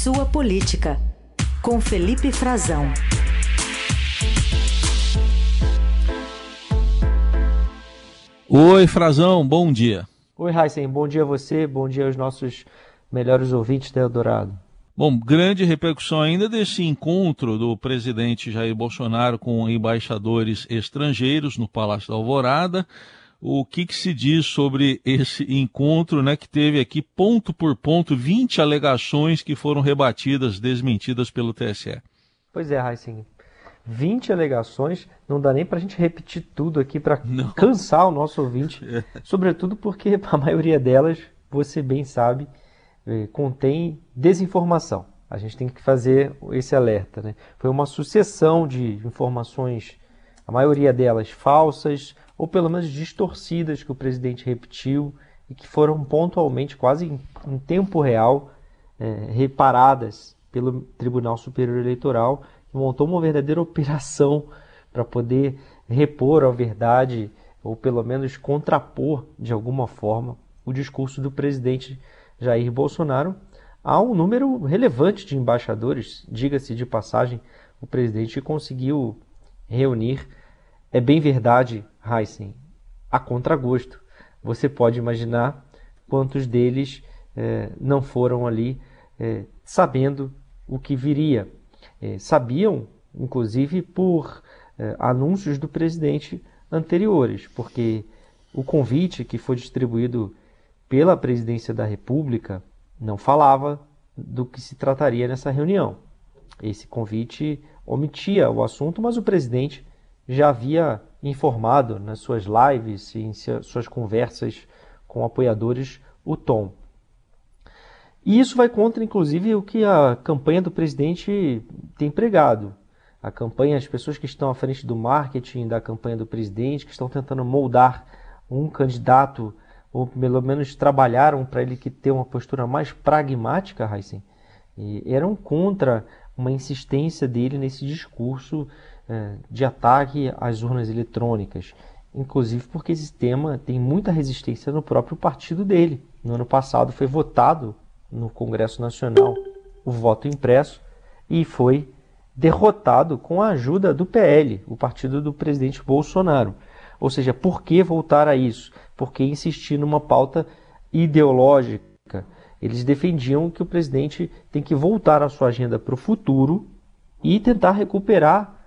Sua Política, com Felipe Frazão. Oi, Frazão, bom dia. Oi, Heisen, bom dia a você, bom dia aos nossos melhores ouvintes da Eldorado. Bom, grande repercussão ainda desse encontro do presidente Jair Bolsonaro com embaixadores estrangeiros no Palácio da Alvorada. O que, que, se diz sobre esse encontro, né, que teve aqui ponto por ponto 20 alegações que foram rebatidas, desmentidas pelo TSE? Pois é, Heisen. 20 alegações, não dá nem para a gente repetir tudo aqui para cansar o nosso ouvinte, é. sobretudo porque a maioria delas, você bem sabe, é, contém desinformação. A gente tem que fazer esse alerta. Né? Foi uma sucessão de informações, a maioria delas falsas, ou pelo menos distorcidas, que o presidente repetiu e que foram pontualmente, quase em, em tempo real, é, reparadas pelo Tribunal Superior Eleitoral que montou uma verdadeira operação para poder repor a verdade, ou pelo menos contrapor de alguma forma o discurso do presidente Jair Bolsonaro a um número relevante de embaixadores. Diga-se de passagem, o presidente conseguiu reunir, é bem verdade, Heisen, a contragosto. Você pode imaginar quantos deles eh, não foram ali eh, sabendo o que viria é, sabiam, inclusive por anúncios do presidente anteriores, porque o convite que foi distribuído pela presidência da República não falava do que se trataria nessa reunião. Esse convite omitia o assunto, mas o presidente já havia informado nas suas lives e em suas conversas com apoiadores o tom. E isso vai contra, inclusive, o que a campanha do presidente tem pregado. A campanha, as pessoas que estão à frente do marketing da campanha do presidente, que estão tentando moldar um candidato, ou pelo menos trabalharam para ele que ter uma postura mais pragmática, Heisen, eram contra uma insistência dele nesse discurso de ataque às urnas eletrônicas. Inclusive porque esse tema tem muita resistência no próprio partido dele. No ano passado foi votado no Congresso Nacional o voto impresso e foi derrotado com a ajuda do PL, o partido do presidente Bolsonaro. Ou seja, por que voltar a isso? Por que insistir numa pauta ideológica? Eles defendiam que o presidente tem que voltar a sua agenda para o futuro e tentar recuperar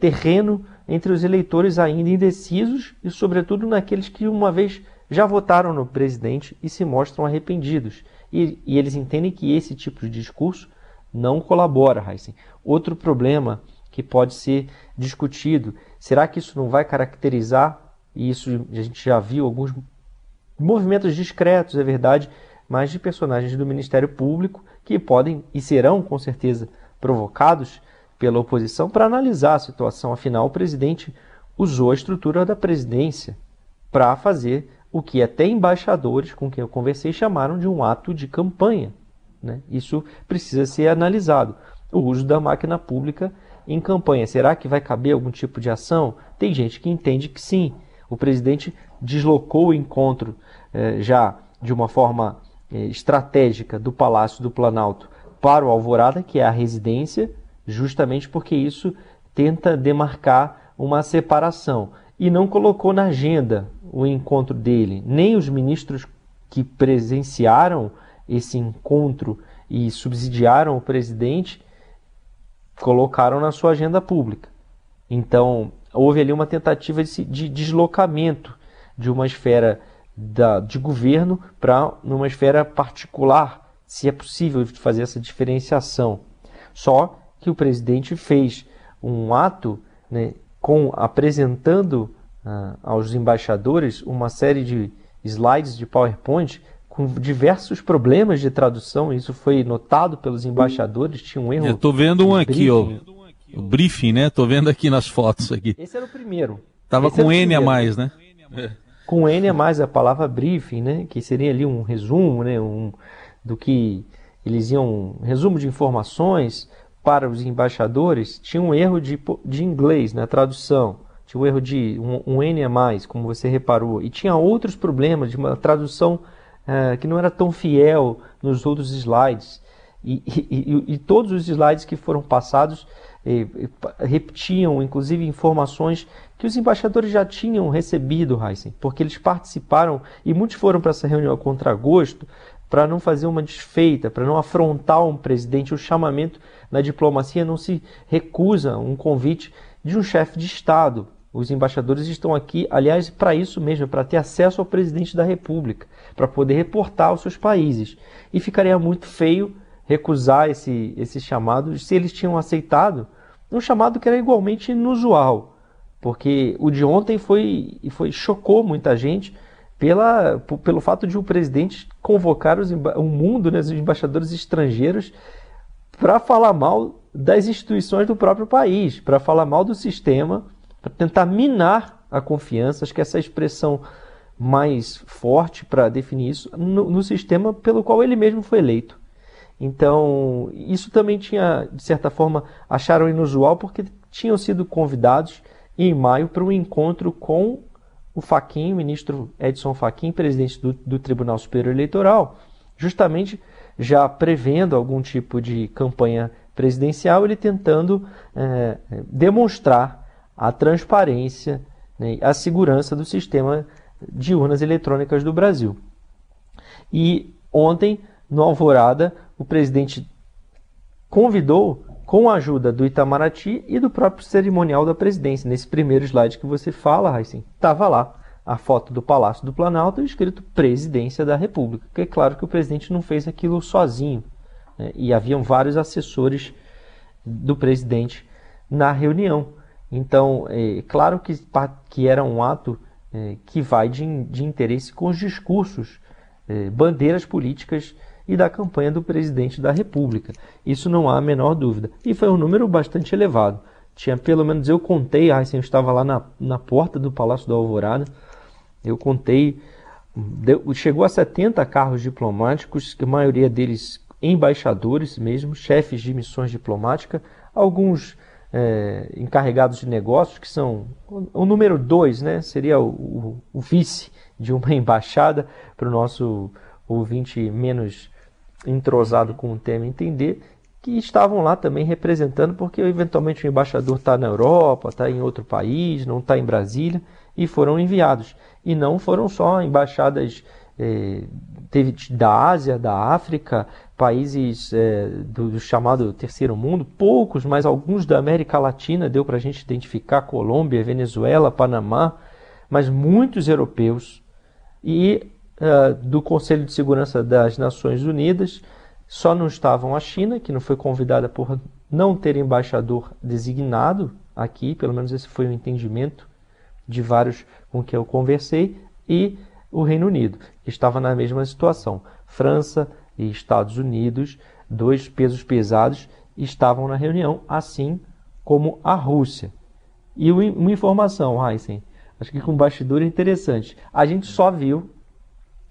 terreno entre os eleitores ainda indecisos e, sobretudo, naqueles que uma vez já votaram no presidente e se mostram arrependidos. E, e eles entendem que esse tipo de discurso não colabora, Heisen. Outro problema que pode ser discutido, será que isso não vai caracterizar, e isso a gente já viu alguns movimentos discretos, é verdade, mas de personagens do Ministério Público que podem e serão com certeza provocados pela oposição para analisar a situação. Afinal, o presidente usou a estrutura da presidência para fazer o que até embaixadores com quem eu conversei chamaram de um ato de campanha. Né? Isso precisa ser analisado. O uso da máquina pública em campanha. Será que vai caber algum tipo de ação? Tem gente que entende que sim. O presidente deslocou o encontro eh, já de uma forma eh, estratégica do Palácio do Planalto para o Alvorada, que é a residência, justamente porque isso tenta demarcar uma separação e não colocou na agenda o encontro dele. Nem os ministros que presenciaram esse encontro e subsidiaram o presidente colocaram na sua agenda pública. Então, houve ali uma tentativa de, de deslocamento de uma esfera da, de governo para uma esfera particular, se é possível fazer essa diferenciação. Só que o presidente fez um ato né, com apresentando uh, aos embaixadores uma série de slides de PowerPoint com diversos problemas de tradução. Isso foi notado pelos embaixadores. Tinha um erro. Eu estou vendo um aqui, ó. O briefing, né? Estou vendo aqui nas fotos aqui. Esse era o primeiro. Tava Esse com N a mais, né? Com N a mais a palavra briefing, né? Que seria ali um resumo, né? Um, do que eles iam um resumo de informações para os embaixadores tinha um erro de, de inglês na tradução, tinha um erro de um, um N a mais, como você reparou, e tinha outros problemas de uma tradução uh, que não era tão fiel nos outros slides. E, e, e, todos os slides que foram passados eh, repetiam, inclusive, informações que os embaixadores já tinham recebido, Heisen, porque eles participaram e muitos foram para essa reunião a contragosto para não fazer uma desfeita, para não afrontar um presidente. O chamamento na diplomacia não se recusa um convite de um chefe de Estado. Os embaixadores estão aqui, aliás, para isso mesmo, para ter acesso ao presidente da República, para poder reportar aos seus países. E ficaria muito feio recusar esse, esse chamado se eles tinham aceitado um chamado que era igualmente inusual, porque o de ontem foi, foi chocou muita gente pela, pelo fato de o presidente convocar os, o mundo, né, os embaixadores estrangeiros, para falar mal das instituições do próprio país, para falar mal do sistema, para tentar minar a confiança. Acho que essa é expressão mais forte para definir isso no, no sistema pelo qual ele mesmo foi eleito. Então, isso também tinha, de certa forma, acharam inusual porque tinham sido convidados em maio para um encontro com o Faquin, o ministro Edson Faquin, presidente do, do Tribunal Superior Eleitoral, justamente já prevendo algum tipo de campanha presidencial, ele tentando é, demonstrar a transparência, né, a segurança do sistema de urnas eletrônicas do Brasil. E ontem, no Alvorada, o presidente convidou, com a ajuda do Itamaraty e do próprio cerimonial da presidência. Nesse primeiro slide que você fala, Raíssen, estava lá a foto do Palácio do Planalto escrito Presidência da República. Porque é claro que o presidente não fez aquilo sozinho. Né? E haviam vários assessores do presidente na reunião. Então, é claro que, que era um ato é, que vai de, de interesse com os discursos, é, bandeiras políticas e da campanha do presidente da República. Isso não há a menor dúvida. E foi um número bastante elevado. Tinha pelo menos, eu contei, ah, assim, eu estava lá na, na porta do Palácio da Alvorada, eu contei, deu, chegou a 70 carros diplomáticos, a maioria deles embaixadores mesmo, chefes de missões diplomáticas, alguns é, encarregados de negócios, que são o, número dois, né? Seria o, o, o vice de uma embaixada para o nosso ouvinte menos entrosado com o tema entender, que estavam lá também representando, porque eventualmente o embaixador está na Europa, está em outro país, não está em Brasília, e foram enviados. E não foram só embaixadas eh, teve da Ásia, da África, países eh, do, do, chamado terceiro mundo, poucos, mas alguns da América Latina, deu para a gente identificar Colômbia, Venezuela, Panamá, mas muitos europeus. E uh, do Conselho de Segurança das Nações Unidas. Só não estavam a China, que não foi convidada por não ter embaixador designado aqui, pelo menos esse foi o entendimento de vários com que eu conversei, e o Reino Unido, que estava na mesma situação. França e Estados Unidos, dois pesos pesados, estavam na reunião, assim como a Rússia. E uma informação, Heisen, acho que com bastidor interessante. A gente só viu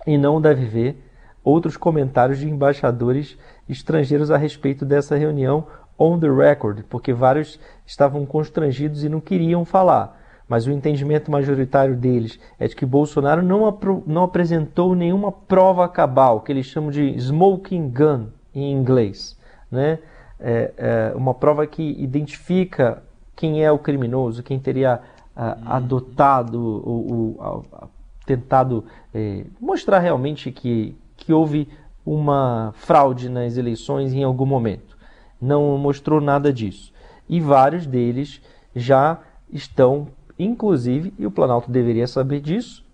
e não deve ver outros comentários de embaixadores estrangeiros a respeito dessa reunião on the record, porque vários estavam constrangidos e não queriam falar. Mas o entendimento majoritário deles é de que Bolsonaro não, não apresentou nenhuma prova cabal, que eles chamam de smoking gun em inglês. Né? É, é uma prova que identifica quem é o criminoso, quem teria uh, adotado o, o, tentado é, mostrar realmente que, que houve uma fraude nas eleições em algum momento. Não mostrou nada disso. E vários deles já estão, inclusive, e o Planalto deveria saber disso,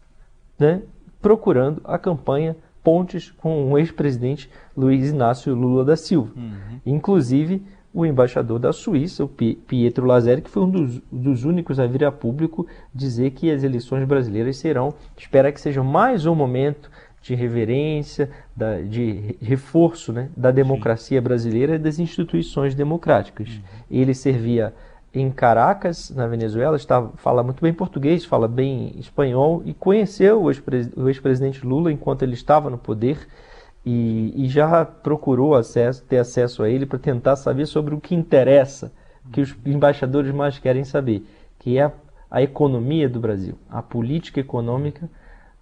né, procurando a campanha Pontes com o ex-presidente Luiz Inácio Lula da Silva. Uhum. Inclusive, o embaixador da Suíça, o Pietro Lazeri, que foi um dos, dos, únicos a vir a público dizer que as eleições brasileiras serão, espera que seja mais um momento de reverência, da, de reforço né, da democracia Sim. brasileira e das instituições democráticas. Uhum. Ele servia em Caracas, na Venezuela, estava, fala muito bem português, fala bem espanhol e conheceu o ex-presidente Lula enquanto ele estava no poder e, e já procurou acesso, ter acesso a ele para tentar saber sobre o que interessa, que os embaixadores mais querem saber, que é a, a economia do Brasil, a política econômica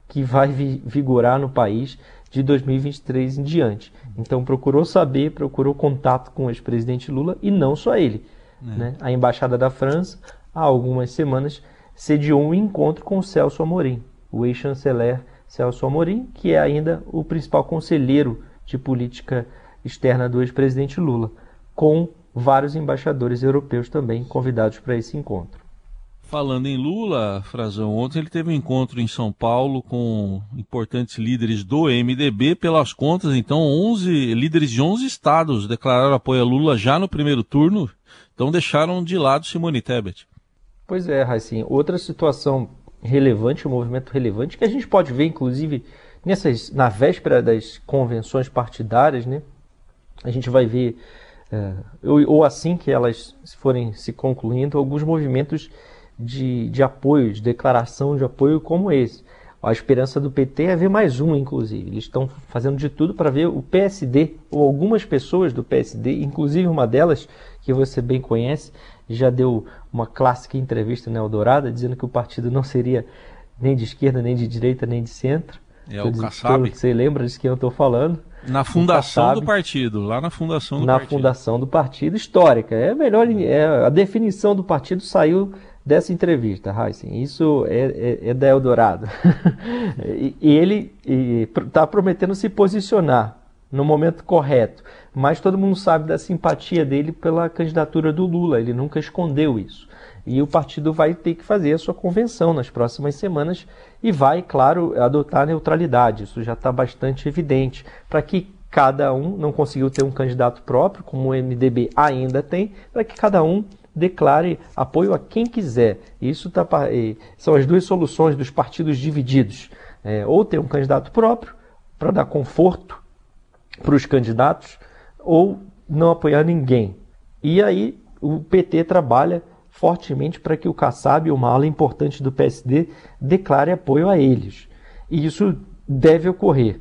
que vai vi, vigorar no país de 2023 em diante. Então procurou saber, procurou contato com o ex-presidente Lula e não só ele. É. Né? A Embaixada da França, há algumas semanas, sediou um encontro com o Celso Amorim, o ex-chanceler Celso Amorim, que é ainda o principal conselheiro de política externa do ex-presidente Lula, com vários embaixadores europeus também convidados para esse encontro. Falando em Lula, Frazão, ontem ele teve um encontro em São Paulo com importantes líderes do MDB. Pelas contas, então, 11 líderes de 11 estados declararam apoio a Lula já no primeiro turno, então deixaram de lado Simone Tebet. Pois é, Raicin. Outra situação relevante, um movimento relevante, que a gente pode ver, inclusive, nessas, na véspera das convenções partidárias, né? A gente vai ver, é, ou, assim que elas forem se concluindo, alguns movimentos de, de apoio, de declaração de apoio como esse. A esperança do PT é ver mais um, inclusive. Eles estão fazendo de tudo para ver o PSD, ou algumas pessoas do PSD, inclusive uma delas, que você bem conhece, já deu uma clássica entrevista na Eldorado, dizendo que o partido não seria nem de esquerda, nem de direita, nem de centro. É o Kassab. Você lembra de quem eu estou falando? Na fundação do partido, lá na fundação do na partido. Na fundação do partido histórica. É melhor, é, a definição do partido saiu dessa entrevista, Heisen. Isso é, é, é da Eldorado. e, e, ele está prometendo se posicionar no momento correto, mas todo mundo sabe da simpatia dele pela candidatura do Lula. Ele nunca escondeu isso. E o partido vai ter que fazer a sua convenção nas próximas semanas e vai, claro, adotar neutralidade. Isso já está bastante evidente. Para que cada um não conseguiu ter um candidato próprio, como o MDB ainda tem, para que cada um declare apoio a quem quiser. Isso tá, são as duas soluções dos partidos divididos. É, ou ter um candidato próprio para dar conforto para os candidatos, ou não apoiar ninguém. E aí o PT trabalha fortemente para que o Kassab, uma ala importante do PSD, declare apoio a eles. E isso deve ocorrer.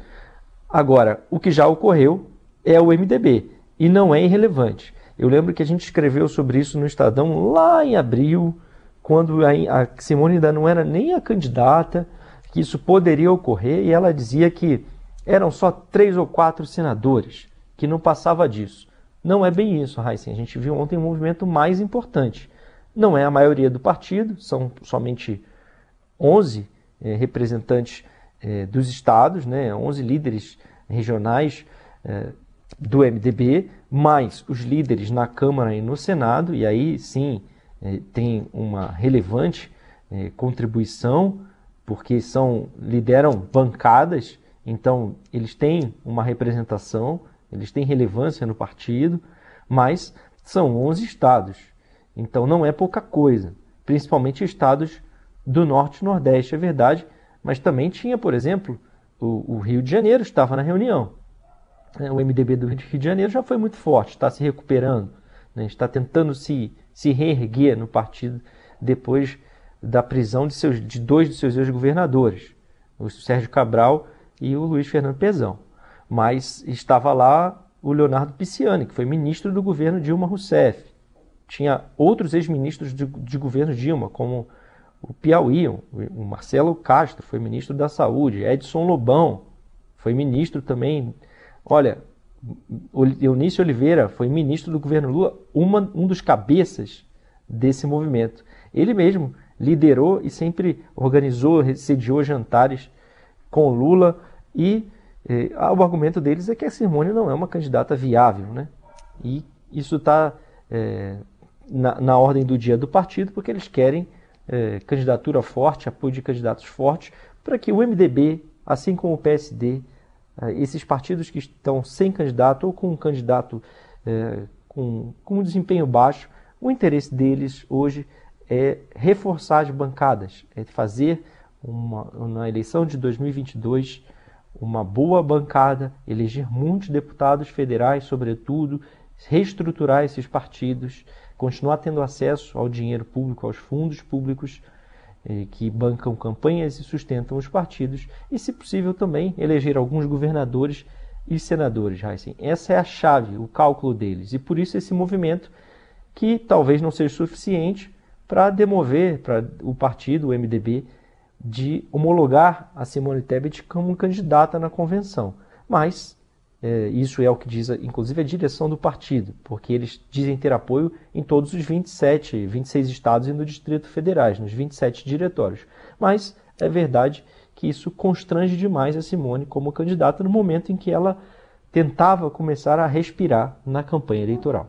Agora, o que já ocorreu é o MDB e não é irrelevante. Eu lembro que a gente escreveu sobre isso no Estadão lá em abril, quando a Simone ainda não era nem a candidata, que isso poderia ocorrer, e ela dizia que eram só três ou quatro senadores, que não passava disso. Não é bem isso, Heisen. A gente viu ontem um movimento mais importante. Não é a maioria do partido, são somente 11 eh, representantes eh, dos estados, né, 11 líderes regionais eh, do MDB, mais os líderes na Câmara e no Senado, e aí sim eh, tem uma relevante eh, contribuição, porque são lideram bancadas, então eles têm uma representação, eles têm relevância no partido, mas são 11 estados, então não é pouca coisa, principalmente estados do Norte e Nordeste, é verdade, mas também tinha, por exemplo, o, o Rio de Janeiro estava na reunião. Né, o MDB do Rio de Janeiro já foi muito forte, está se recuperando, né, está tentando se, se reerguer no partido depois da prisão de, seus, de dois de seus ex-governadores, o Sérgio Cabral e o Luiz Fernando Pezão. Mas estava lá o Leonardo Pisciani, que foi ministro do governo Dilma Rousseff. Tinha outros ex-ministros de, de governo Dilma, como o Piauí, o Marcelo Castro foi ministro da Saúde, Edson Lobão foi ministro também Olha, Eunício Oliveira foi ministro do governo Lula, uma, um dos cabeças desse movimento. Ele mesmo liderou e sempre organizou, sediou jantares com Lula e eh, o argumento deles é que a Simone não é uma candidata viável, né? E isso está eh, na, na, ordem do dia do partido porque eles querem eh, candidatura forte, apoio de candidatos fortes para que o MDB, assim como o PSD, esses partidos que estão sem candidato ou com um candidato é, com, com um desempenho baixo, o interesse deles hoje é reforçar as bancadas, é fazer uma, na eleição de 2022 uma boa bancada, eleger muitos deputados federais, sobretudo, reestruturar esses partidos, continuar tendo acesso ao dinheiro público, aos fundos públicos que bancam campanhas e sustentam os partidos, e, se possível, também eleger alguns governadores e senadores. Heisen. Essa é a chave, o cálculo deles, e por isso esse movimento que talvez não seja suficiente para demover para o partido, o MDB, de homologar a Simone Tebet como candidata na convenção. Mas é, isso é o que diz, inclusive, a direção do partido, porque eles dizem ter apoio em todos os 27, 26 estados e no Distrito Federais, nos 27 diretórios. Mas é verdade que isso constrange demais a Simone como candidata no momento em que ela tentava começar a respirar na campanha eleitoral.